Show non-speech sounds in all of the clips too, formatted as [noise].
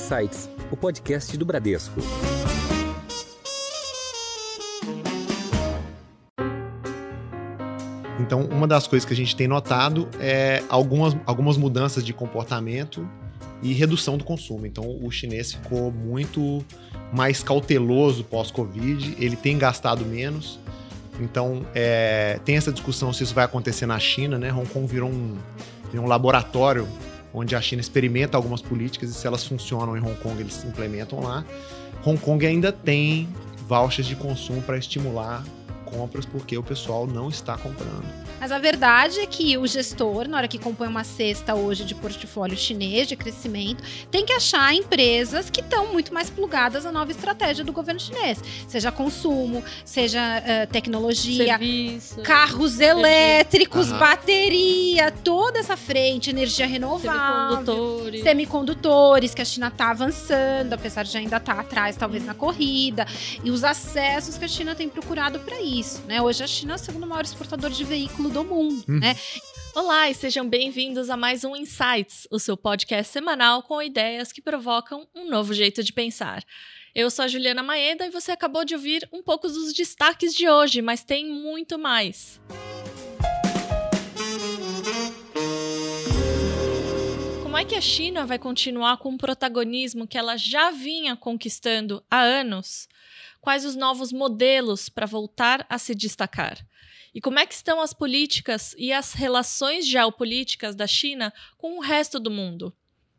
Insights, o podcast do Bradesco. Então, uma das coisas que a gente tem notado é algumas, algumas mudanças de comportamento e redução do consumo. Então, o chinês ficou muito mais cauteloso pós-Covid, ele tem gastado menos. Então, é, tem essa discussão se isso vai acontecer na China, né? Hong Kong virou um, um laboratório onde a China experimenta algumas políticas e se elas funcionam em Hong Kong, eles implementam lá. Hong Kong ainda tem vouchers de consumo para estimular compras porque o pessoal não está comprando. Mas a verdade é que o gestor, na hora que compõe uma cesta hoje de portfólio chinês de crescimento, tem que achar empresas que estão muito mais plugadas à nova estratégia do governo chinês. Seja consumo, seja uh, tecnologia, Serviço, carros elétricos, bateria, toda essa frente, energia renovável. Semicondutores. Semicondutores, que a China está avançando, apesar de ainda estar tá atrás, talvez, na corrida. E os acessos que a China tem procurado para isso. Né? Hoje a China é o segundo maior exportador de veículo do mundo, Hum. né? Olá e sejam bem-vindos a mais um Insights, o seu podcast semanal com ideias que provocam um novo jeito de pensar. Eu sou a Juliana Maeda e você acabou de ouvir um pouco dos destaques de hoje, mas tem muito mais. Como é que a China vai continuar com o protagonismo que ela já vinha conquistando há anos? Quais os novos modelos para voltar a se destacar? E como é que estão as políticas e as relações geopolíticas da China com o resto do mundo?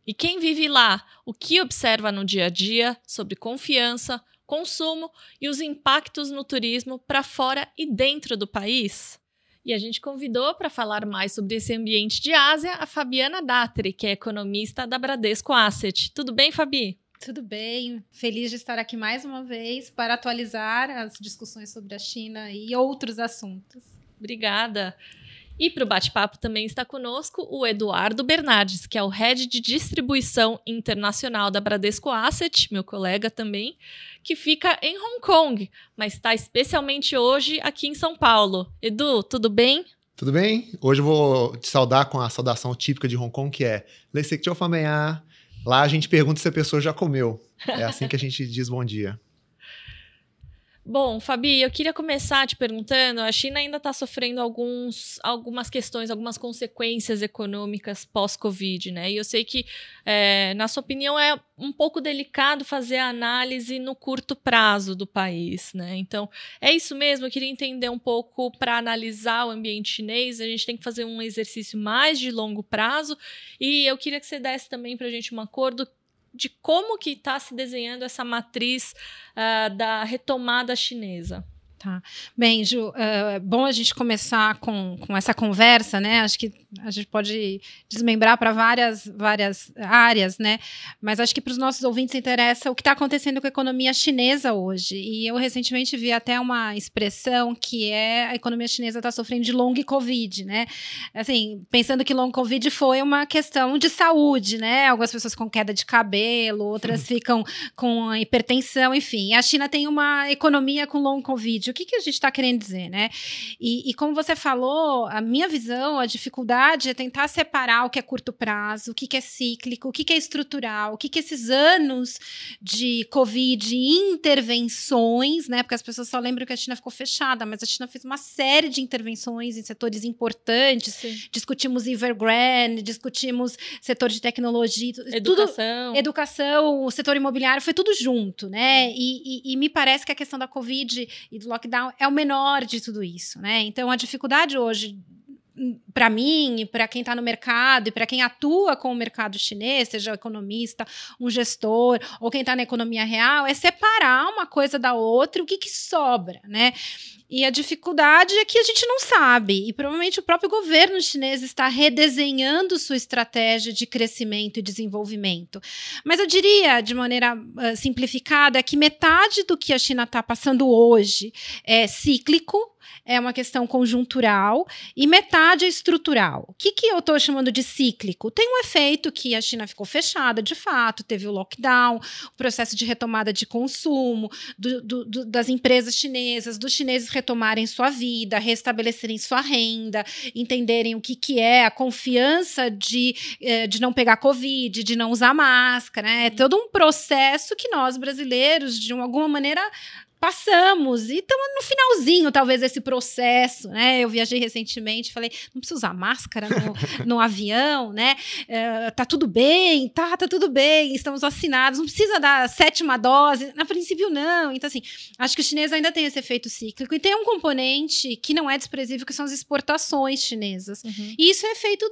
E quem vive lá, o que observa no dia a dia sobre confiança, consumo e os impactos no turismo para fora e dentro do país? E a gente convidou para falar mais sobre esse ambiente de Ásia a Fabiana Datri, que é economista da Bradesco Asset. Tudo bem, Fabi? Tudo bem, feliz de estar aqui mais uma vez para atualizar as discussões sobre a China e outros assuntos. Obrigada. E para o bate-papo também está conosco o Eduardo Bernardes, que é o head de distribuição internacional da Bradesco Asset, meu colega também, que fica em Hong Kong, mas está especialmente hoje aqui em São Paulo. Edu, tudo bem? Tudo bem? Hoje eu vou te saudar com a saudação típica de Hong Kong, que é Leicek Fameya. Lá a gente pergunta se a pessoa já comeu. É assim que a gente diz bom dia. Bom, Fabi, eu queria começar te perguntando: a China ainda está sofrendo alguns, algumas questões, algumas consequências econômicas pós-Covid, né? E eu sei que, é, na sua opinião, é um pouco delicado fazer a análise no curto prazo do país, né? Então, é isso mesmo. Eu queria entender um pouco para analisar o ambiente chinês. A gente tem que fazer um exercício mais de longo prazo. E eu queria que você desse também para a gente um acordo de como que está se desenhando essa matriz uh, da retomada chinesa. Tá. Bem, Ju, é bom a gente começar com, com essa conversa, né? Acho que a gente pode desmembrar para várias, várias áreas, né? Mas acho que para os nossos ouvintes interessa o que está acontecendo com a economia chinesa hoje. E eu recentemente vi até uma expressão que é a economia chinesa está sofrendo de long Covid, né? Assim, pensando que long Covid foi uma questão de saúde, né? Algumas pessoas com queda de cabelo, outras [laughs] ficam com hipertensão, enfim. A China tem uma economia com long Covid o que, que a gente está querendo dizer, né? E, e, como você falou, a minha visão, a dificuldade é tentar separar o que é curto prazo, o que, que é cíclico, o que, que é estrutural, o que, que esses anos de Covid intervenções, né? Porque as pessoas só lembram que a China ficou fechada, mas a China fez uma série de intervenções em setores importantes. Sim. Discutimos Evergrande, discutimos setor de tecnologia, educação, tudo, educação, o setor imobiliário, foi tudo junto, né? E, e, e me parece que a questão da Covid e do lockdown é o menor de tudo isso, né? Então a dificuldade hoje para mim, para quem está no mercado e para quem atua com o mercado chinês, seja um economista, um gestor ou quem está na economia real, é separar uma coisa da outra, o que, que sobra, né? E a dificuldade é que a gente não sabe, e provavelmente o próprio governo chinês está redesenhando sua estratégia de crescimento e desenvolvimento. Mas eu diria, de maneira uh, simplificada, que metade do que a China está passando hoje é cíclico, é uma questão conjuntural, e metade estrutural. O que, que eu estou chamando de cíclico? Tem um efeito que a China ficou fechada, de fato, teve o lockdown, o processo de retomada de consumo, do, do, do, das empresas chinesas, dos chineses retomarem sua vida, restabelecerem sua renda, entenderem o que, que é a confiança de, eh, de não pegar Covid, de não usar máscara. Né? É todo um processo que nós, brasileiros, de alguma maneira, passamos e estamos no finalzinho, talvez, desse processo, né? Eu viajei recentemente, falei, não precisa usar máscara no, [laughs] no avião, né? Uh, tá tudo bem, tá, tá tudo bem, estamos vacinados, não precisa dar sétima dose, na princípio não. Então, assim, acho que o chinês ainda tem esse efeito cíclico e tem um componente que não é desprezível, que são as exportações chinesas. Uhum. E isso é feito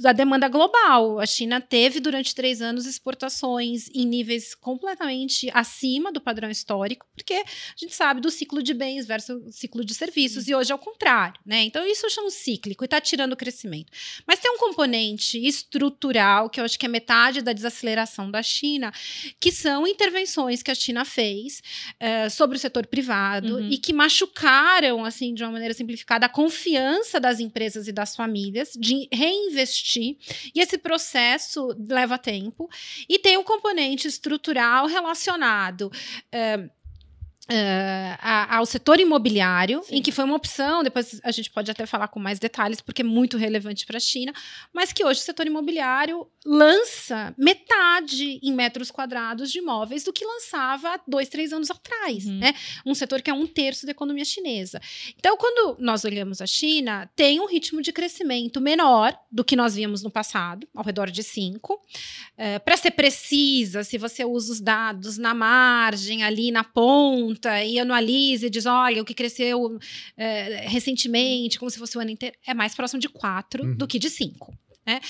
da demanda global. A China teve durante três anos exportações em níveis completamente acima do padrão histórico, porque a gente sabe do ciclo de bens versus ciclo de serviços, Sim. e hoje é o contrário, né? Então, isso eu chamo cíclico e está tirando o crescimento. Mas tem um componente estrutural, que eu acho que é metade da desaceleração da China, que são intervenções que a China fez uh, sobre o setor privado uhum. e que machucaram, assim, de uma maneira simplificada, a confiança das empresas e das famílias de reinvestir investir. E esse processo leva tempo. E tem um componente estrutural relacionado. Uh, Uh, ao setor imobiliário, Sim. em que foi uma opção, depois a gente pode até falar com mais detalhes, porque é muito relevante para a China, mas que hoje o setor imobiliário lança metade em metros quadrados de imóveis do que lançava há dois, três anos atrás. Uhum. Né? Um setor que é um terço da economia chinesa. Então, quando nós olhamos a China, tem um ritmo de crescimento menor do que nós víamos no passado, ao redor de 5. Uh, para ser precisa, se você usa os dados na margem, ali na ponta, junta e analisa e diz: olha, o que cresceu é, recentemente, como se fosse o ano inteiro, é mais próximo de 4 uhum. do que de 5. Né?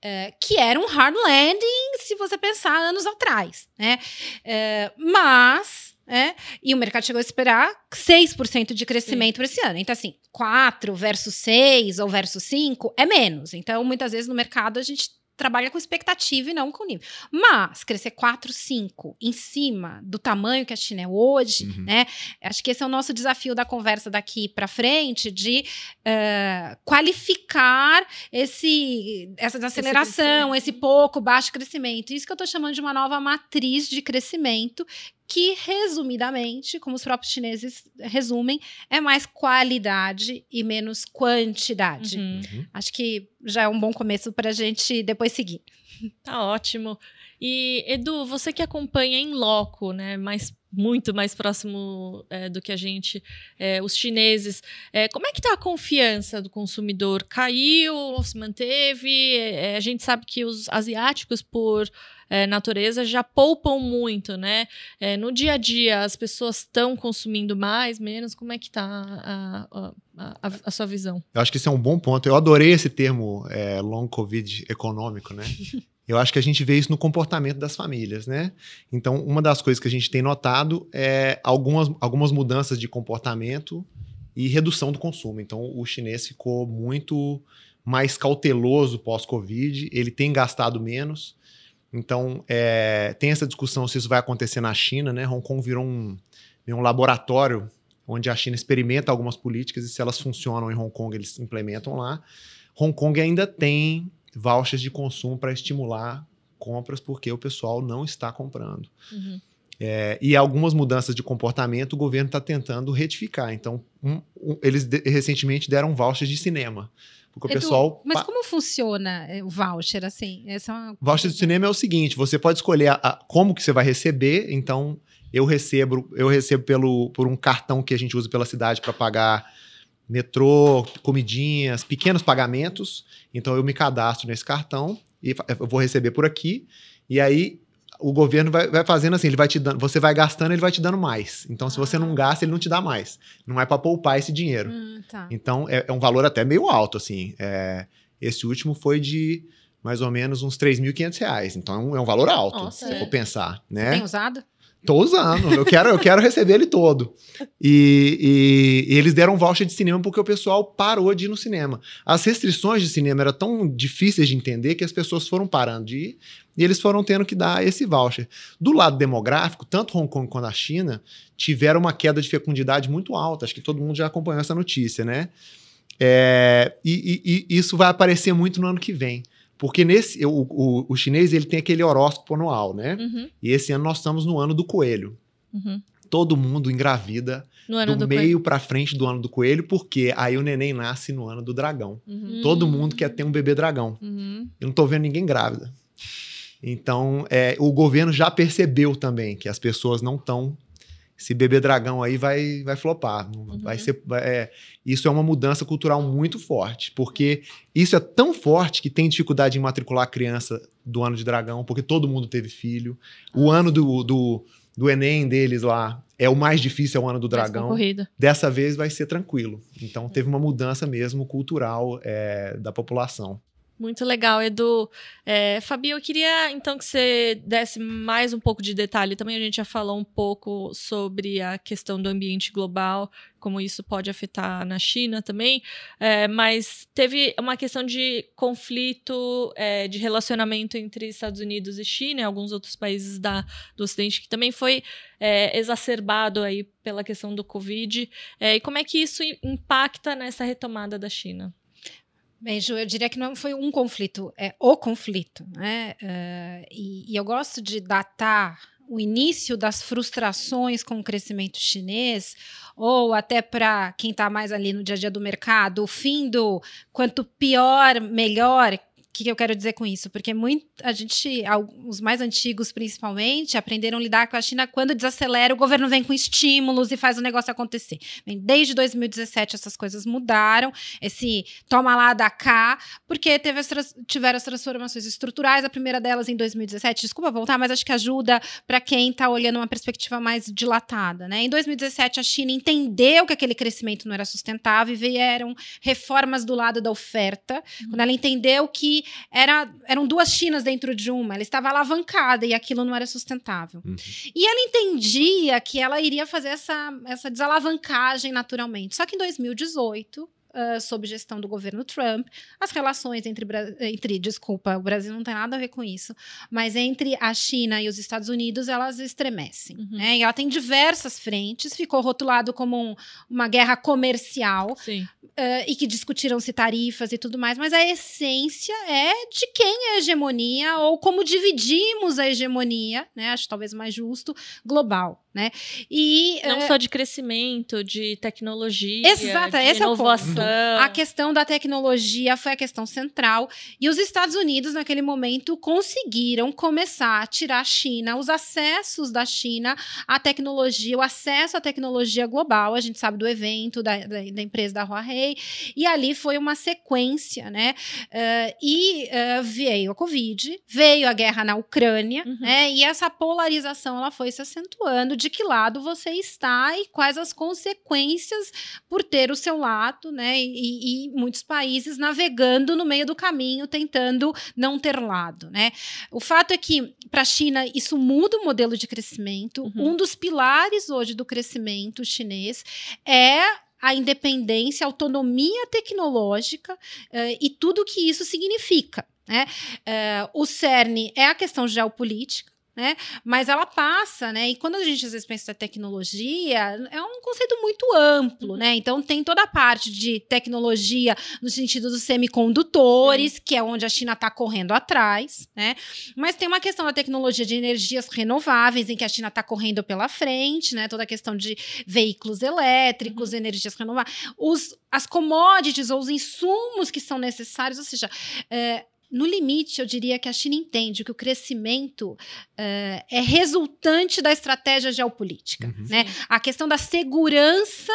É, que era um hard landing, se você pensar anos atrás. Né? É, mas. É, e o mercado chegou a esperar 6% de crescimento para esse ano. Então, assim, 4 versus 6 ou versus 5 é menos. Então, muitas vezes no mercado a gente trabalha com expectativa e não com nível. Mas crescer 4, 5 em cima do tamanho que a China é hoje, uhum. né? Acho que esse é o nosso desafio da conversa daqui para frente, de uh, qualificar esse, essa desaceleração, esse, esse pouco baixo crescimento. Isso que eu estou chamando de uma nova matriz de crescimento que, resumidamente, como os próprios chineses resumem, é mais qualidade e menos quantidade. Uhum. Uhum. Acho que já é um bom começo para a gente depois seguir. Tá ótimo. E, Edu, você que acompanha em loco, né, mais, muito mais próximo é, do que a gente, é, os chineses, é, como é que está a confiança do consumidor? Caiu, se manteve? É, a gente sabe que os asiáticos, por é, natureza já poupam muito, né? É, no dia a dia, as pessoas estão consumindo mais, menos? Como é que está a, a, a, a, sua visão? Eu acho que isso é um bom ponto. Eu adorei esse termo long covid econômico, né? [laughs] Eu acho que a gente vê isso no comportamento das famílias, né? Então, uma das coisas que a gente tem notado é algumas, algumas mudanças de comportamento e redução do consumo. Então, o chinês ficou muito mais cauteloso pós-Covid, ele tem gastado menos. Então, é, tem essa discussão se isso vai acontecer na China, né? Hong Kong virou um, um laboratório onde a China experimenta algumas políticas e se elas funcionam em Hong Kong, eles implementam lá. Hong Kong ainda tem vouchers de consumo para estimular compras porque o pessoal não está comprando. Uhum. É, e algumas mudanças de comportamento o governo está tentando retificar. Então, um, um, eles de, recentemente deram vouchers de cinema. Porque Edu, o pessoal. Mas como funciona eh, o voucher, assim? Essa é uma... Voucher de cinema é o seguinte: você pode escolher a, a, como que você vai receber. Então, eu recebo, eu recebo pelo, por um cartão que a gente usa pela cidade para pagar metrô, comidinhas, pequenos pagamentos. Então, eu me cadastro nesse cartão e eu vou receber por aqui. E aí o governo vai, vai, fazendo assim, ele vai te dando, você vai gastando, ele vai te dando mais. Então, se você não ah. gasta, ele não te dá mais. Não é para poupar esse dinheiro. Hum, tá. Então, é, é, um valor até meio alto, assim. É, esse último foi de mais ou menos uns 3.500 reais. Então, é um valor alto, Nossa, se é. for pensar. Né? Você tem usado? Tô usando, eu quero, eu quero receber ele todo. E, e, e, eles deram voucher de cinema porque o pessoal parou de ir no cinema. As restrições de cinema eram tão difíceis de entender que as pessoas foram parando de ir e eles foram tendo que dar esse voucher. Do lado demográfico, tanto Hong Kong quanto a China tiveram uma queda de fecundidade muito alta. Acho que todo mundo já acompanhou essa notícia, né? É, e, e, e, isso vai aparecer muito no ano que vem. Porque nesse, o, o, o chinês ele tem aquele horóscopo anual, né? Uhum, E esse ano nós estamos no ano do coelho. uhum. Todo mundo engravida do, do, meio pra frente do ano do coelho, porque aí o neném nasce no ano do dragão. Uhum. Todo mundo quer ter um bebê dragão. Uhum. Eu não tô vendo ninguém grávida. Então, é, o governo já percebeu também que as pessoas não estão. Esse bebê dragão aí vai, vai flopar. Não Vai Uhum. ser, é, isso é uma mudança cultural muito forte, porque isso é tão forte que tem dificuldade em matricular a criança do ano de dragão, porque todo mundo teve filho. O ano do, do, do Enem deles lá é o mais difícil, é o ano do dragão. Dessa vez vai ser tranquilo. Então, teve uma mudança mesmo cultural é, da população. Muito legal, Edu. É, Fabi, eu queria então que você desse mais um pouco de detalhe. Também a gente já falou um pouco sobre a questão do ambiente global, como isso pode afetar na China também. É, mas teve uma questão de conflito, é, de relacionamento entre Estados Unidos e China e alguns outros países da, do Ocidente que também foi é, exacerbado aí pela questão do Covid. É, e como é que isso impacta nessa retomada da China? Bem, Ju, eu diria que não foi um conflito, é o conflito. Né? Eh, e, e eu gosto de datar o início das frustrações com o crescimento chinês, ou até para quem está mais ali no dia a dia do mercado, o fim do quanto pior, melhor. O que, que eu quero dizer com isso? Porque muito, a gente, os mais antigos principalmente, aprenderam a lidar com a China quando desacelera, o governo vem com estímulos e faz o negócio acontecer. Bem, desde 2017 essas coisas mudaram, esse toma lá da cá, porque teve as tiveram as transformações estruturais, a primeira delas em 2017, desculpa voltar, mas acho que ajuda para quem está olhando uma perspectiva mais dilatada. Né? Em 2017, a China entendeu que aquele crescimento não era sustentável e vieram reformas do lado da oferta, quando ela entendeu que era, eram duas Chinas dentro de uma, ela estava alavancada e aquilo não era sustentável. Uhum. E ela entendia que ela iria fazer essa, essa desalavancagem naturalmente. Só que em 2018, ah, sob gestão do governo Trump, as relações entre, entre, desculpa, o Brasil não tem nada a ver com isso, mas entre a China e os Estados Unidos, elas estremecem. Uhum. Né? E ela tem diversas frentes, ficou rotulado como um- uma guerra comercial, eh, e que discutiram-se tarifas e tudo mais, mas a essência é de quem é a hegemonia ou como dividimos a hegemonia, né? Acho talvez mais justo, global, né? E Não eh, só de crescimento, de tecnologia, Exato, de é inovação. a questão da tecnologia foi a questão central e os Estados Unidos naquele momento conseguiram começar a tirar a China, os acessos da China à tecnologia, o acesso à tecnologia global. A gente sabe do evento da, da, da empresa da Huawei e ali foi uma sequência, né? Eh, e eh, veio a Covid, veio a guerra na Ucrânia, Uhum. né? E essa polarização ela foi se acentuando de que lado você está e quais as consequências por ter o seu lado, né? E, e muitos países navegando no meio do caminho, tentando não ter lado, né? O fato é que para a China isso muda o modelo de crescimento. Uhum. Um dos pilares hoje do crescimento chinês é a independência, a autonomia tecnológica eh, e tudo que isso significa. Né? Eh, o CERN é a questão geopolítica. Né? Mas ela passa, né? E quando a gente às vezes pensa em tecnologia, é um conceito muito amplo, né? Então tem toda a parte de tecnologia no sentido dos semicondutores, que é onde a China está correndo atrás, né? Mas tem uma questão da tecnologia de energias renováveis, em que a China está correndo pela frente, né? Toda a questão de veículos elétricos, energias renováveis, os, as commodities ou os insumos que são necessários, ou seja, é, no limite, eu diria que a China entende que o crescimento é, é resultante da estratégia geopolítica. Uhum. Né? A questão da segurança,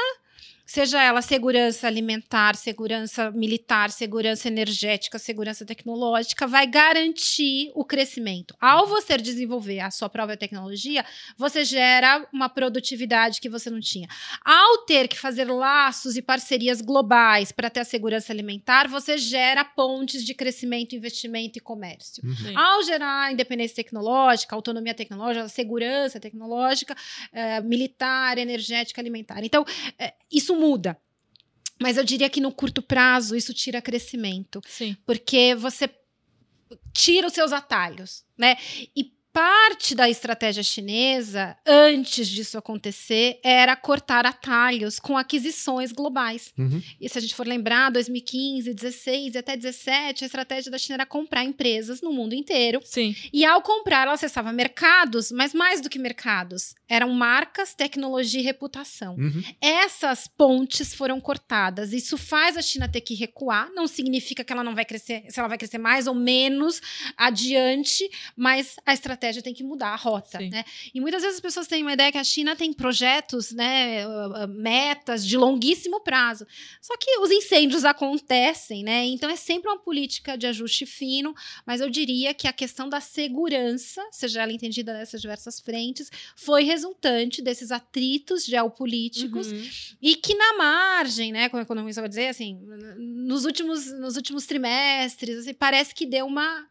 seja ela segurança alimentar, segurança militar, segurança energética, segurança tecnológica, vai garantir o crescimento. Ao você desenvolver a sua própria tecnologia, você gera uma produtividade que você não tinha. Ao ter que fazer laços e parcerias globais para ter a segurança alimentar, você gera pontes de crescimento, investimento e comércio. Sim. Ao gerar independência tecnológica, autonomia tecnológica, segurança tecnológica, eh, militar, energética, alimentar. Então, eh, isso muda. Mas eu diria que no curto prazo isso tira crescimento, Sim. porque você tira os seus atalhos, né? E parte da estratégia chinesa, antes disso acontecer, era cortar atalhos com aquisições globais. Uhum. E se a gente for lembrar, 2015, 16 e até 17, a estratégia da China era comprar empresas no mundo inteiro. Sim. E ao comprar, ela acessava mercados, mas mais do que mercados, eram marcas, tecnologia e reputação. Uhum. Essas pontes foram cortadas. Isso faz a China ter que recuar. Não significa que ela não vai crescer, se ela vai crescer mais ou menos adiante, mas a estratégia tem que mudar a rota, Sim. né? E muitas vezes as pessoas têm uma ideia que a China tem projetos, né, uh, uh, metas de longuíssimo prazo. Só que os incêndios acontecem, né? Então é sempre uma política de ajuste fino, mas eu diria que a questão da segurança, seja ela entendida nessas diversas frentes, foi resultante desses atritos geopolíticos Uhum. e que na margem, né, como o economista vai dizer, assim, nos últimos, nos últimos trimestres, assim, parece que deu uma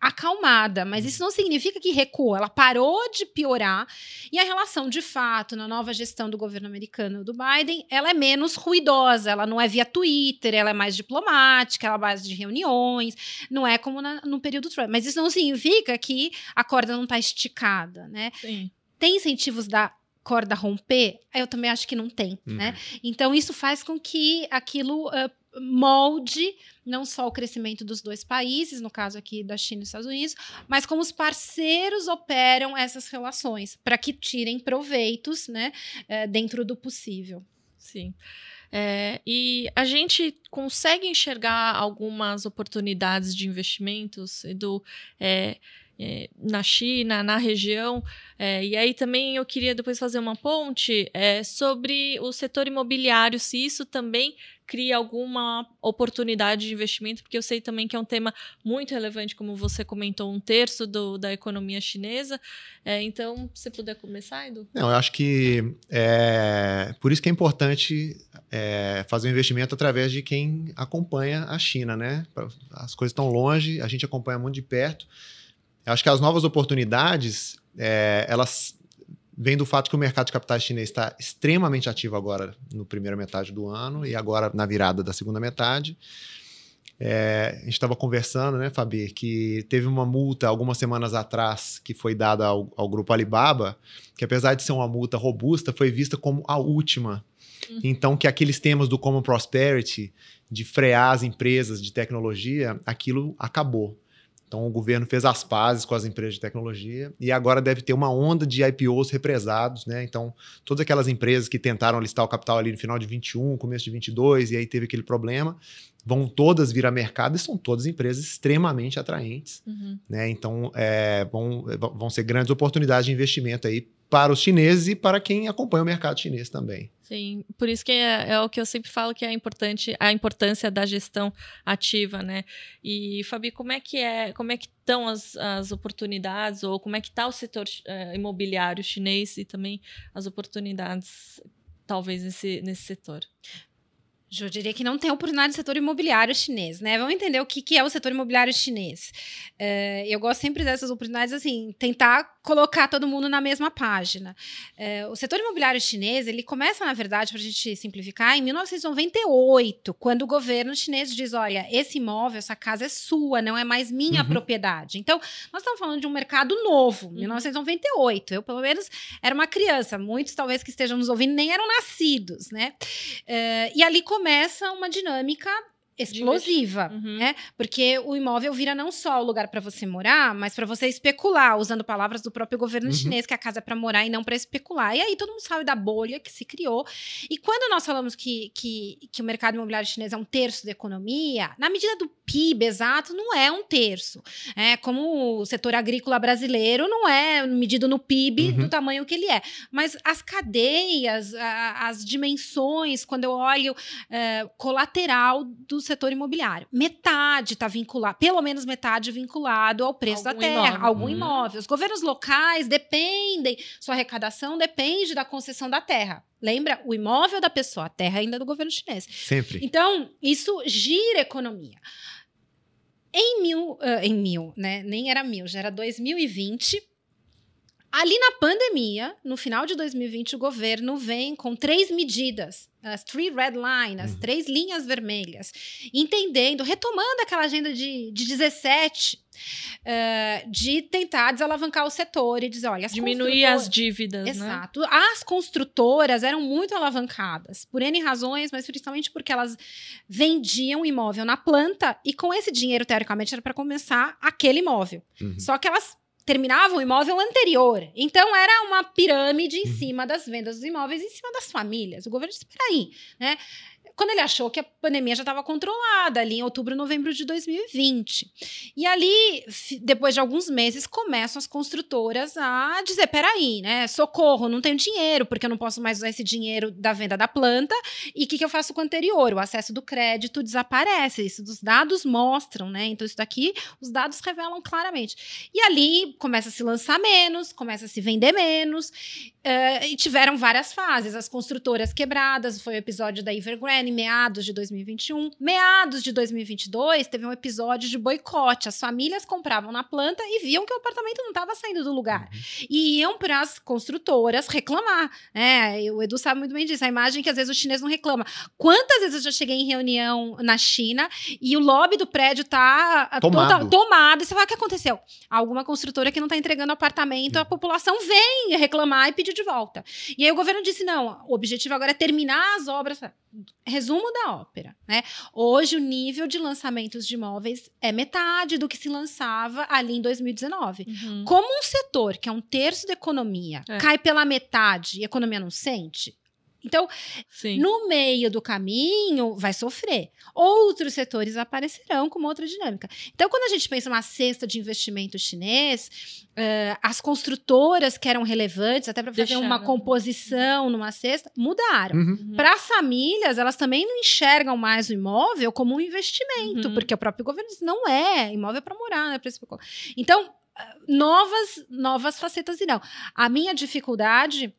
acalmada, mas isso não significa que recuou, ela parou de piorar e a relação de fato na nova gestão do governo americano do Biden, ela é menos ruidosa, ela não é via Twitter, ela é mais diplomática, ela é base de reuniões, não é como na- no período Trump, mas isso não significa que a corda não está esticada, né? Sim. Tem incentivos da corda romper? Eu também acho que não tem, Uhum. né? Então isso faz com que aquilo ah, molde não só o crescimento dos dois países, no caso aqui da China e dos Estados Unidos, mas como os parceiros operam essas relações para que tirem proveitos, né, eh, dentro do possível. Sim. É, e a gente consegue enxergar algumas oportunidades de investimentos, Edu, é, é, na China, na região. É, e aí também eu queria depois fazer uma ponte é, sobre o setor imobiliário, se isso também cria alguma oportunidade de investimento, porque eu sei também que é um tema muito relevante, como você comentou, um terço do- da economia chinesa. É, então, se puder começar, Edu? Não, eu acho que é por isso que é importante é, fazer um investimento através de quem acompanha a China, né? As coisas estão longe, a gente acompanha muito de perto. Eu acho que as novas oportunidades, é, elas vêm do fato que o mercado de capitais chinês está extremamente ativo agora no primeira metade do ano e agora na virada da segunda metade. É, a gente estava conversando, né, Fabi, que teve uma multa algumas semanas atrás que foi dada ao, ao grupo Alibaba, que apesar de ser uma multa robusta, foi vista como a última. Uhum. Então, que aqueles temas do Common Prosperity, de frear as empresas de tecnologia, aquilo acabou. Então, o governo fez as pazes com as empresas de tecnologia e agora deve ter uma onda de IPOs represados, né? Então, todas aquelas empresas que tentaram listar o capital ali no final de 21, começo de 22, e aí teve aquele problema, vão todas vir a mercado e são todas empresas extremamente atraentes, Uhum. né? Então, é, vão, vão ser grandes oportunidades de investimento aí para os chineses e para quem acompanha o mercado chinês também. Sim, por isso que é, é o que eu sempre falo que é importante a importância da gestão ativa, né? E Fabi, como é que é, como é que estão as, as oportunidades ou como é que está o setor eh, imobiliário chinês e também as oportunidades talvez nesse, nesse setor? Eu diria que não tem oportunidade no setor imobiliário chinês, né? Vamos entender o que, que é o setor imobiliário chinês. É, eu gosto sempre dessas oportunidades, assim, tentar colocar todo mundo na mesma página. É, o setor imobiliário chinês, ele começa, na verdade, para a gente simplificar, em 1998, quando o governo chinês diz, olha, esse imóvel, essa casa é sua, não é mais minha Uhum. propriedade. Então, nós estamos falando de um mercado novo, 1998. Eu, pelo menos, era uma criança. Muitos, talvez, que estejam nos ouvindo, nem eram nascidos, né? É, e ali começa uma dinâmica explosiva, Uhum. né? Porque o imóvel vira não só o lugar para você morar, mas para você especular, usando palavras do próprio governo Uhum. chinês, que a casa é para morar e não para especular. E aí todo mundo sabe da bolha que se criou. E quando nós falamos que, que, que o mercado imobiliário chinês é um terço da economia, na medida do PIB exato, não é um terço. É como o setor agrícola brasileiro não é medido no PIB Uhum. do tamanho que ele é. Mas as cadeias, a- as dimensões, quando eu olho é, colateral do setor imobiliário. Metade está vinculado, pelo menos metade vinculado ao preço Algum da terra, imóvel. algum Uhum. imóvel. Os governos locais dependem, sua arrecadação depende da concessão da terra. Lembra? O imóvel da pessoa, a terra ainda é do governo chinês. Sempre. Então, isso gira a economia. Em mil, ah, em mil, né? Nem era mil, já era 2020. Ali na pandemia, no final de 2020, o governo vem com três medidas, as three red lines, as Uhum. três linhas vermelhas, entendendo, retomando aquela agenda de, de 17, eh, de tentar desalavancar o setor e dizer, olha, as Diminuir as dívidas, né? Exato. As construtoras eram muito alavancadas, por N razões, mas principalmente porque elas vendiam imóvel na planta e com esse dinheiro, teoricamente, era para começar aquele imóvel. Uhum. Só que elas terminavam o imóvel anterior. Então era uma pirâmide em cima das vendas dos imóveis, em cima das famílias. O governo disse: peraí, né? Quando ele achou que a pandemia já estava controlada, ali em outubro, novembro de 2020. E ali, depois de alguns meses, começam as construtoras a dizer: peraí, né? Socorro, não tenho dinheiro, porque eu não posso mais usar esse dinheiro da venda da planta. E o que, que eu faço com o anterior? O acesso do crédito desaparece. Isso os dados mostram, né? Então, isso daqui, os dados revelam claramente. E ali começa a se lançar menos, começa a se vender menos. eh, e tiveram várias fases. As construtoras quebradas, foi o episódio da Evergrande, meados de 2021. Meados de 2022, teve um episódio de boicote. As famílias compravam na planta e viam que o apartamento não estava saindo do lugar. E iam para as construtoras reclamar. E o Edu sabe muito bem disso. A imagem que às vezes o chinês não reclama. Quantas vezes eu já cheguei em reunião na China e o lobby do prédio tá ah, Tomado. toda- tomado. E você fala, o que aconteceu? Alguma construtora que não tá entregando apartamento, a população vem reclamar e pedir de volta. E aí o governo disse, não, o objetivo agora é terminar as obras. Resumo da ópera, né? Hoje o nível de lançamentos de imóveis é metade do que se lançava ali em 2019. Uhum. Como um setor que é um terço da economia É. cai pela metade e a economia não sente, então Sim. no meio do caminho, vai sofrer. Outros setores aparecerão com uma outra dinâmica. Então, quando a gente pensa numa cesta de investimento chinês, eh, as construtoras que eram relevantes, até para fazer Deixaram. uma composição numa cesta, mudaram. Uhum. Uhum. Para as famílias, elas também não enxergam mais o imóvel como um investimento, Uhum. porque o próprio governo diz, não é, imóvel é para morar, não é para especular. Então, ah, novas, novas facetas irão. A minha dificuldade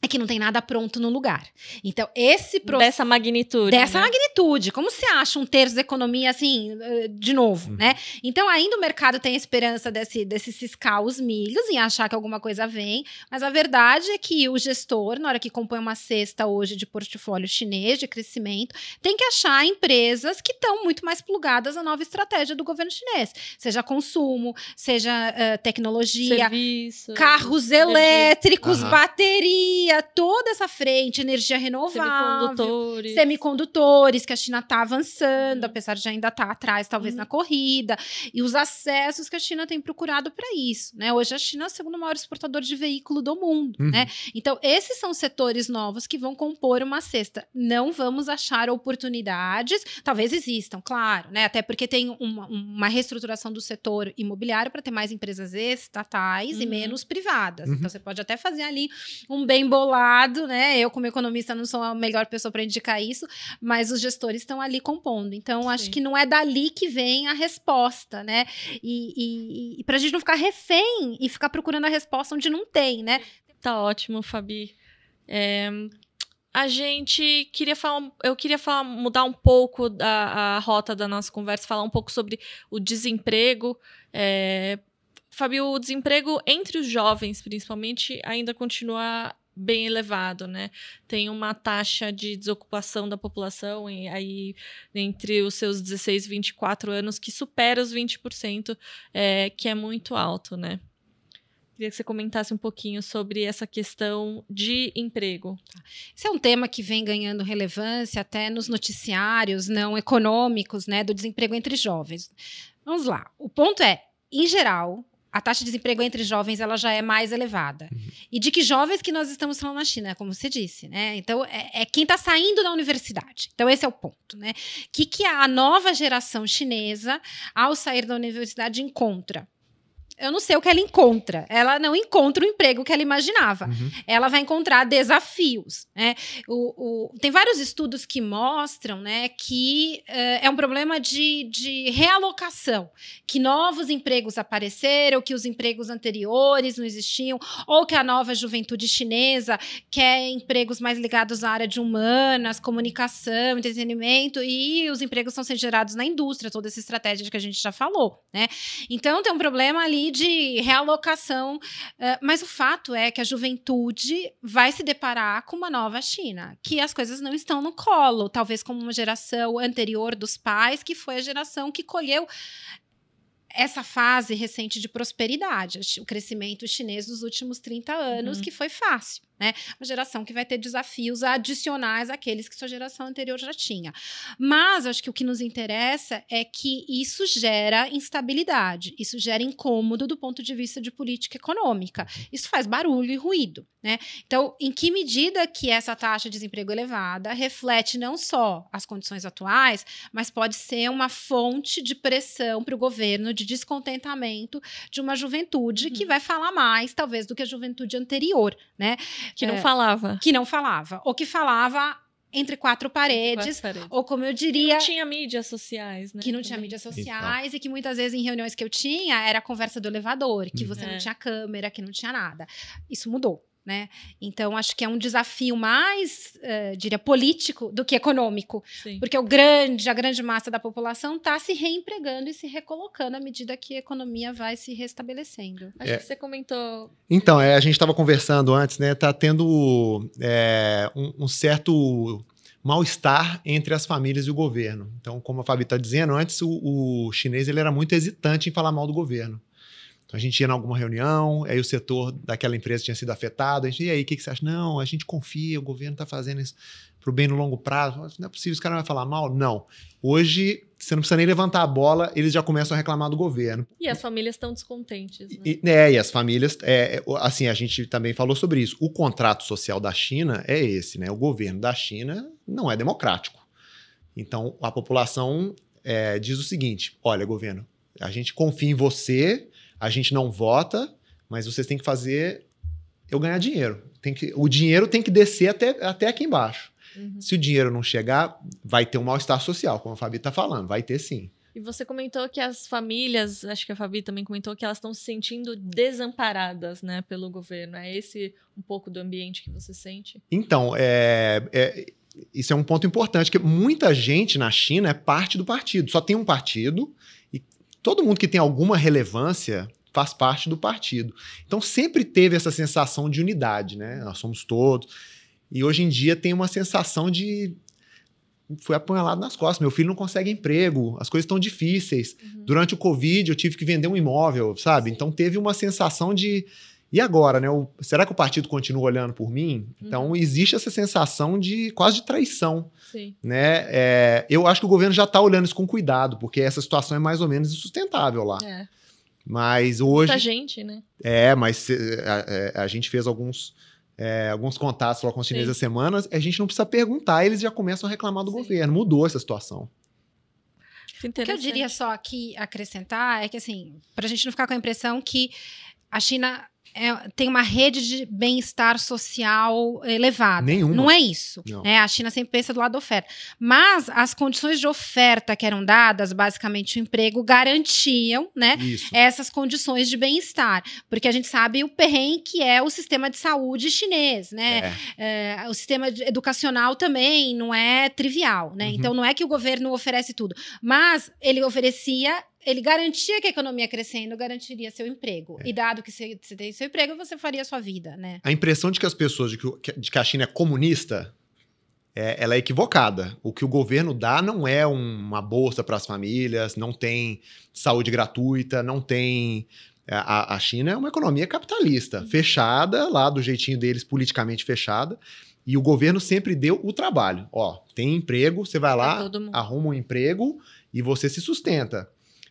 é que não tem nada pronto no lugar. Então, esse processo. Dessa magnitude. Dessa né? magnitude. Como você acha um terço da economia assim, eh, de novo, Uhum. né? Então, ainda o mercado tem a esperança desse, desse ciscar os milhos em achar que alguma coisa vem, mas a verdade é que o gestor, na hora que compõe uma cesta hoje de portfólio chinês de crescimento, tem que achar empresas que estão muito mais plugadas à nova estratégia do governo chinês, seja consumo, seja eh, tecnologia, Serviço. carros elétricos, Aham. Toda essa frente, energia renovável. Semicondutores. Semicondutores, que a China está avançando, Uhum. apesar de ainda estar atrás, talvez, Uhum. na corrida, e os acessos que a China tem procurado para isso. Né? Hoje a China é o segundo maior exportador de veículo do mundo. Uhum. Né? Então, esses são setores novos que vão compor uma cesta. Não vamos achar oportunidades, talvez existam, claro, né? Até porque tem uma, uma reestruturação do setor imobiliário para ter mais empresas estatais e Uhum. menos privadas. Uhum. Então, você pode até fazer ali um bem bolado, né? Eu, como economista, não sou a melhor pessoa para indicar isso, mas os gestores estão ali compondo. Então, acho Sim. que não é dali que vem a resposta, né? E, e, e para a gente não ficar refém e ficar procurando a resposta onde não tem, né? Tá ótimo, Fabi. É, a gente queria falar, eu queria falar, mudar um pouco da, a rota da nossa conversa, falar um pouco sobre o desemprego. É, Fabi, o desemprego entre os jovens, principalmente, ainda continua bem elevado, né? Tem uma taxa de desocupação da população e aí entre os seus 16 e 24 anos que supera os 20%, é, que é muito alto, né? Queria que você comentasse um pouquinho sobre essa questão de emprego. Esse é um tema que vem ganhando relevância até nos noticiários não econômicos, né, do desemprego entre jovens. Vamos lá. O ponto é, em geral, a taxa de desemprego entre jovens ela já é mais elevada. E de que jovens que nós estamos falando na China, como você disse, né? Então, é, é quem está saindo da universidade. Então, esse é o ponto, né? O que, que a nova geração chinesa, ao sair da universidade, encontra? Eu não sei o que ela encontra. Ela não encontra o emprego que ela imaginava Uhum. ela vai encontrar desafios. Né? O, o- tem vários estudos que mostram né, que eh, é um problema de, de realocação, que novos empregos apareceram, que os empregos anteriores não existiam, ou que a nova juventude chinesa quer empregos mais ligados à área de humanas, comunicação, entretenimento, e os empregos estão sendo gerados na indústria, toda essa estratégia que a gente já falou. Né? Então tem um problema ali aí de realocação. Uh, mas o fato é que a juventude vai se deparar com uma nova China, que as coisas não estão no colo, talvez como uma geração anterior dos pais, que foi a geração que colheu essa fase recente de prosperidade, o crescimento chinês dos últimos 30 anos, uhum. que foi fácil né? Uma geração que vai ter desafios adicionais àqueles que sua geração anterior já tinha. Mas acho que o que nos interessa é que isso gera instabilidade, isso gera incômodo do ponto de vista de política econômica. Isso faz barulho e ruído, né? Então, em que medida que essa taxa de desemprego elevada reflete não só as condições atuais, mas pode ser uma fonte de pressão para o governo, de descontentamento de uma juventude uhum. que vai falar mais, talvez, do que a juventude anterior, né? Que não é, falava. Que não falava. Ou que falava entre quatro paredes, quatro paredes. ou como eu diria... Que não tinha mídias sociais, né? Que não tinha mídias sociais então. e que muitas vezes em reuniões que eu tinha era a conversa do elevador, que uhum. você é. não tinha câmera, que não tinha nada. Isso mudou. Né? Então, acho que é um desafio mais, uh, diria, político do que econômico. Sim. Porque o grande, a grande massa da população está se reempregando e se recolocando à medida que a economia vai se restabelecendo. Acho é. que você comentou. Então, é, a gente estava conversando antes, né? Está tendo é, um, um certo mal-estar entre as famílias e o governo. Então, como a Fabi está dizendo, antes o, o, chinês ele era muito hesitante em falar mal do governo. Então a gente ia em alguma reunião, aí o setor daquela empresa tinha sido afetado. A gente, e aí, o que, que você acha? Não, a gente confia, o governo está fazendo isso para o bem no longo prazo. Não é possível, os caras vão falar mal? Não. Hoje, você não precisa nem levantar a bola, eles já começam a reclamar do governo. E as famílias estão descontentes. Né? E, é, e as famílias, é, é, assim, a gente também falou sobre isso. O contrato social da China é esse, né? O governo da China não é democrático. Então, a população é, diz o seguinte: olha, governo, a gente confia em você a gente não vota, mas vocês têm que fazer eu ganhar dinheiro. Tem que, o dinheiro tem que descer até, até aqui embaixo. Uhum. Se o dinheiro não chegar, vai ter um mal-estar social, como a Fabi está falando. Vai ter sim. E você comentou que as famílias, acho que a Fabi também comentou que elas estão se sentindo desamparadas, né, pelo governo. É esse um pouco do ambiente que você sente? Então, é, é, isso é um ponto importante, que muita gente na China é parte do partido. Só tem um partido todo mundo que tem alguma relevância faz parte do partido. Então sempre teve essa sensação de unidade, né? Nós somos todos. E hoje em dia tem uma sensação de foi apunhalado nas costas. Meu filho não consegue emprego, as coisas estão difíceis. Uhum. Durante o Covid, eu tive que vender um imóvel, sabe? Então teve uma sensação de e agora, né? O, será que o partido continua olhando por mim? Então, uhum. existe essa sensação de quase de traição. Sim. Né? É, eu acho que o governo já está olhando isso com cuidado, porque essa situação é mais ou menos insustentável lá. É. Mas hoje. Muita gente, né? É, mas a, a, a gente fez alguns. É, alguns contatos lá com os chineses essa semana, a gente não precisa perguntar, eles já começam a reclamar do Sim. governo. Mudou essa situação. O que eu diria só aqui acrescentar é que, assim, para a gente não ficar com a impressão que a China é, tem uma rede de bem-estar social elevada. Nenhuma. Não é isso. Não. É, a China sempre pensa do lado da oferta. Mas as condições de oferta que eram dadas, basicamente o emprego, garantiam né, essas condições de bem-estar. Porque a gente sabe o perrengue que é o sistema de saúde chinês. Né? É. É, o sistema educacional também não é trivial. Né? Uhum. Então não é que o governo oferece tudo. Mas ele oferecia ele garantia que a economia crescendo garantiria seu emprego. É. E dado que você, tem seu emprego, você faria a sua vida, né? A impressão de que as pessoas, de que, de que a China é comunista, é, ela é equivocada. O que o governo dá não é uma bolsa para as famílias, não tem saúde gratuita, não tem. É, a, a China é uma economia capitalista, uhum. fechada, lá do jeitinho deles, politicamente fechada. E o governo sempre deu o trabalho. Ó, tem emprego, você vai lá, arruma um emprego e você se sustenta.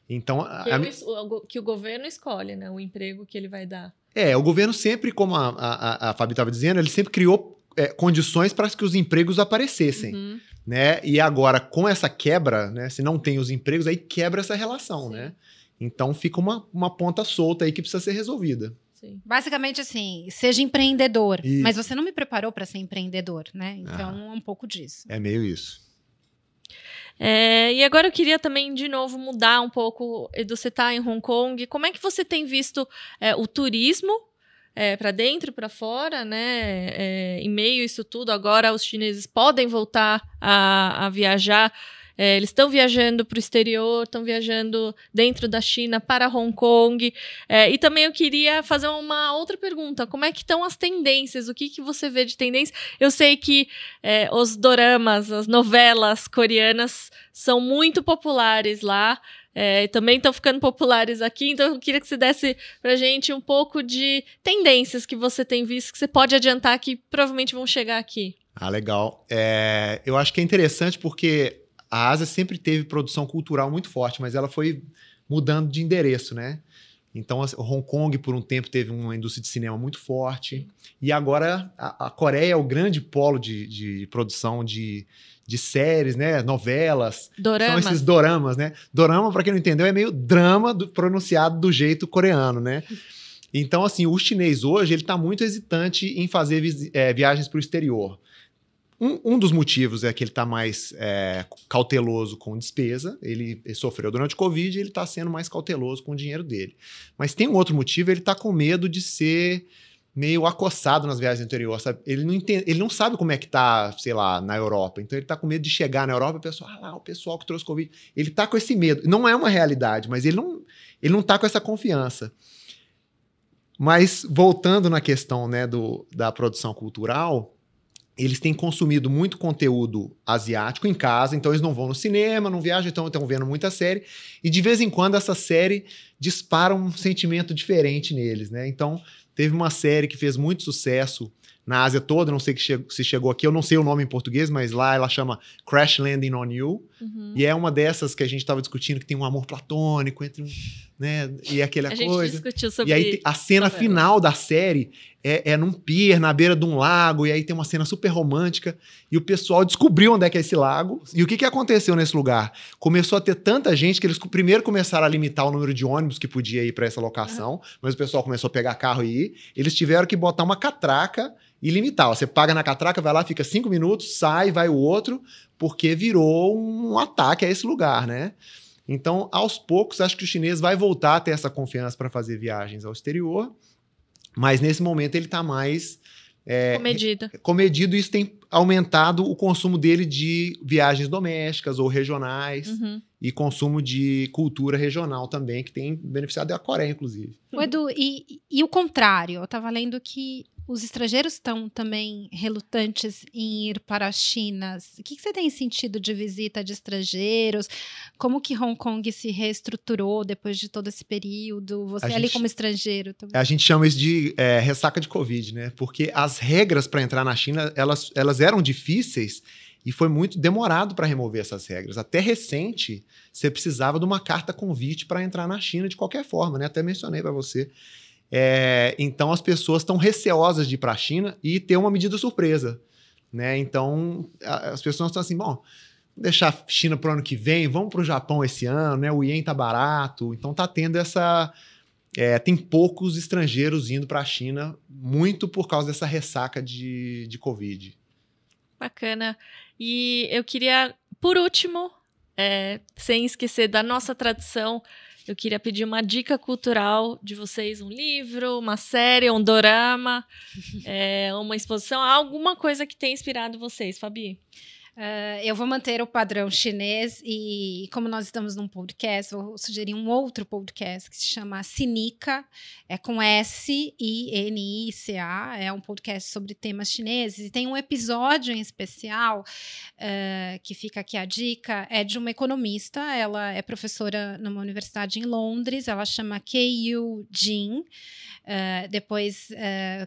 Então, que, a, o, que o governo escolhe, né? O emprego que ele vai dar. É, o governo sempre, como a, a, a Fabi estava dizendo, ele sempre criou é, condições para que os empregos aparecessem. Uhum. Né? E agora, com essa quebra, né? Se não tem os empregos, aí quebra essa relação, Sim. né? Então fica uma, uma ponta solta aí que precisa ser resolvida. Sim. Basicamente assim, seja empreendedor, e... mas você não me preparou para ser empreendedor, né? Então ah, é um pouco disso. É meio isso. É, e agora eu queria também, de novo, mudar um pouco. Edu, você está em Hong Kong. Como é que você tem visto é, o turismo é, para dentro e para fora, né? É, em meio a isso tudo, agora os chineses podem voltar a, a viajar É, eles estão viajando para o exterior, estão viajando dentro da China para Hong Kong. É, e também eu queria fazer uma outra pergunta: como é que estão as tendências? O que, que você vê de tendência? Eu sei que é, os doramas, as novelas coreanas são muito populares lá. É, também estão ficando populares aqui, então eu queria que você desse pra gente um pouco de tendências que você tem visto, que você pode adiantar que provavelmente vão chegar aqui. Ah, legal. É, eu acho que é interessante porque a Ásia sempre teve produção cultural muito forte, mas ela foi mudando de endereço, né? Então, Hong Kong, por um tempo, teve uma indústria de cinema muito forte. E agora, a, a Coreia é o grande polo de, de produção de, de séries, né? Novelas. Doramas. São esses doramas, né? Dorama, para quem não entendeu, é meio drama do, pronunciado do jeito coreano, né? Então, assim, o chinês hoje, ele está muito hesitante em fazer vi é, viagens para o exterior. Um, um, dos motivos é que ele está mais é, cauteloso com despesa. Ele, ele sofreu durante o Covid e ele está sendo mais cauteloso com o dinheiro dele. Mas tem um outro motivo: ele está com medo de ser meio acossado nas viagens interior, sabe? Ele não, entende, ele não sabe como é que tá, sei lá, na Europa. Então ele está com medo de chegar na Europa e o pessoal, ah lá, o pessoal que trouxe Covid. Ele está com esse medo. Não é uma realidade, mas ele não, ele não tá com essa confiança. Mas voltando na questão né, do, da produção cultural, eles têm consumido muito conteúdo asiático em casa, então eles não vão no cinema, não viajam, então estão vendo muita série. E de vez em quando essa série dispara um sentimento diferente neles, né? Então, teve uma série que fez muito sucesso na Ásia toda, não sei se chegou aqui, eu não sei o nome em português, mas lá ela chama Crash Landing on You. Uhum. E é uma dessas que a gente estava discutindo que tem um amor platônico entre um, né, e aquela a coisa. A gente discutiu sobre E aí a cena final da série é, é num pier, na beira de um lago, e aí tem uma cena super romântica, e o pessoal descobriu onde é que é esse lago. E o que, que aconteceu nesse lugar? Começou a ter tanta gente que eles primeiro começaram a limitar o número de ônibus que podia ir para essa locação, uhum. mas o pessoal começou a pegar carro e ir. Eles tiveram que botar uma catraca ilimitar. Você paga na catraca, vai lá, fica cinco minutos, sai, vai o outro, porque virou um ataque a esse lugar, né? Então, aos poucos, acho que o chinês vai voltar a ter essa confiança para fazer viagens ao exterior, mas nesse momento ele está mais. É, comedido. Comedido, isso tem aumentado o consumo dele de viagens domésticas ou regionais uhum. e consumo de cultura regional também, que tem beneficiado a Coreia, inclusive. O Edu, e, e o contrário? Eu estava lendo que os estrangeiros estão também relutantes em ir para a China. O que, que, você tem sentido de visita de estrangeiros? Como que Hong Kong se reestruturou depois de todo esse período? Você ali gente, como estrangeiro também. A gente chama isso de é, ressaca de Covid, né? Porque as regras para entrar na China, elas, elas eram difíceis e foi muito demorado para remover essas regras. Até recente, você precisava de uma carta convite para entrar na China de qualquer forma, né? Até mencionei para você. É, então as pessoas estão receosas de ir para a China e ter uma medida surpresa. Né? Então as pessoas estão assim, bom, deixar a China para o ano que vem, vamos para o Japão esse ano, né? O ien tá barato, então tá tendo essa é, tem poucos estrangeiros indo para a China, muito por causa dessa ressaca de, de Covid. Bacana. E eu queria, por último, é, sem esquecer da nossa tradição, eu queria pedir uma dica cultural de vocês, um livro, uma série, um dorama, é, [laughs] uma exposição, alguma coisa que tenha inspirado vocês, Fabi. Uh, eu vou manter o padrão chinês e, como nós estamos num podcast, vou sugerir um outro podcast que se chama Sinica, é com S-I-N-I-C-A, é um podcast sobre temas chineses e tem um episódio em especial uh, que fica aqui a dica, é de uma economista, ela é professora numa universidade em Londres, ela chama Kei-Yu Jin, Uh, depois,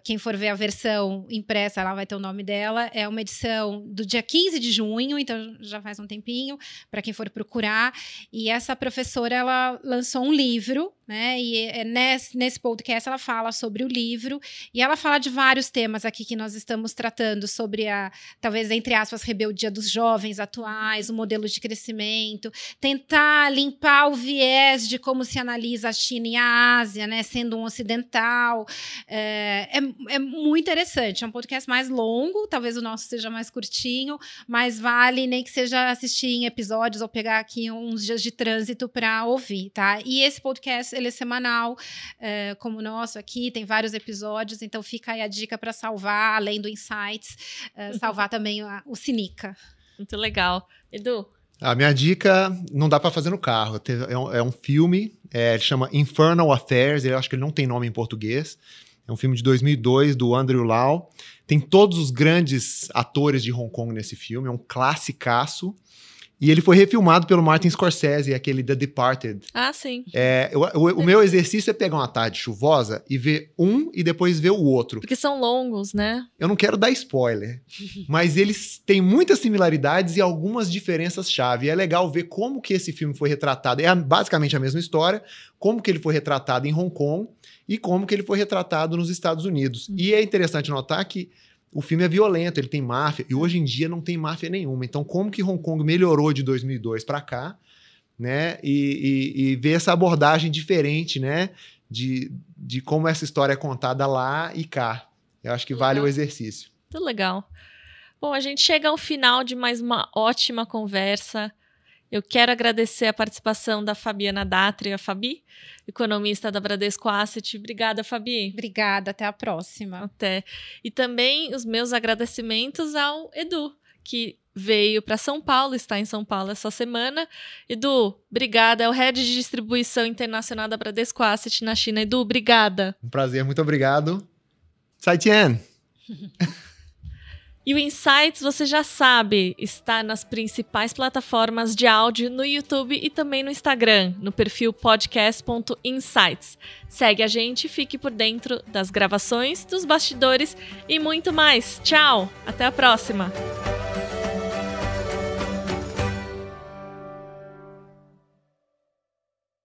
quem for ver a versão impressa, ela vai ter o nome dela. É uma edição do dia 15 de junho, então já faz um tempinho, para quem for procurar. E essa professora, ela lançou um livro né? E é, nesse, nesse podcast ela fala sobre o livro e ela fala de vários temas aqui que nós estamos tratando sobre a, talvez, entre aspas, rebeldia dos jovens atuais, o modelo de crescimento, tentar limpar o viés de como se analisa a China e a Ásia, né? Sendo um ocidental. É, é, é muito interessante. É um podcast mais longo, talvez o nosso seja mais curtinho, mas vale nem que seja assistir em episódios ou pegar aqui uns dias de trânsito para ouvir, tá? E esse podcast ele é semanal, é, como o nosso aqui, tem vários episódios, então fica aí a dica para salvar, além do Insights, é, [laughs] salvar também a, o Sinica. Muito legal. Edu, A minha dica não dá para fazer no carro. É um, é um filme, é, ele chama Infernal Affairs, eu acho que ele não tem nome em português. É um filme de 2002 do Andrew Lau. Tem todos os grandes atores de Hong Kong nesse filme, é um classicaço. E ele foi refilmado pelo Martin Scorsese, aquele The Departed. Ah, sim. É, o, o, o meu exercício é pegar uma tarde chuvosa e ver um e depois ver o outro. Porque são longos, né? Eu não quero dar spoiler, mas eles têm muitas similaridades e algumas diferenças-chave. É legal ver como que esse filme foi retratado. É basicamente a mesma história, como que ele foi retratado em Hong Kong e como que ele foi retratado nos Estados Unidos. E é interessante notar que o filme é violento, ele tem máfia, e hoje em dia não tem máfia nenhuma. Então, como que Hong Kong melhorou de 2002 para cá, né? E, e, e, ver essa abordagem diferente, né? De, de como essa história é contada lá e cá. Eu acho que legal. vale o exercício. Muito legal. Bom, a gente chega ao final de mais uma ótima conversa. Eu quero agradecer a participação da Fabiana Datri, a Fabi, economista da Bradesco Asset. Obrigada, Fabi. Obrigada, até a próxima. Até. E também os meus agradecimentos ao Edu, que veio para São Paulo, está em São Paulo essa semana. Edu, obrigada. É o head de distribuição internacional da Bradesco Asset na China. Edu, obrigada. Um prazer, muito obrigado. Saitian. [laughs] E o Insights, você já sabe, está nas principais plataformas de áudio no YouTube e também no Instagram, no perfil podcast.insights. Segue a gente, fique por dentro das gravações, dos bastidores e muito mais. Tchau, até a próxima.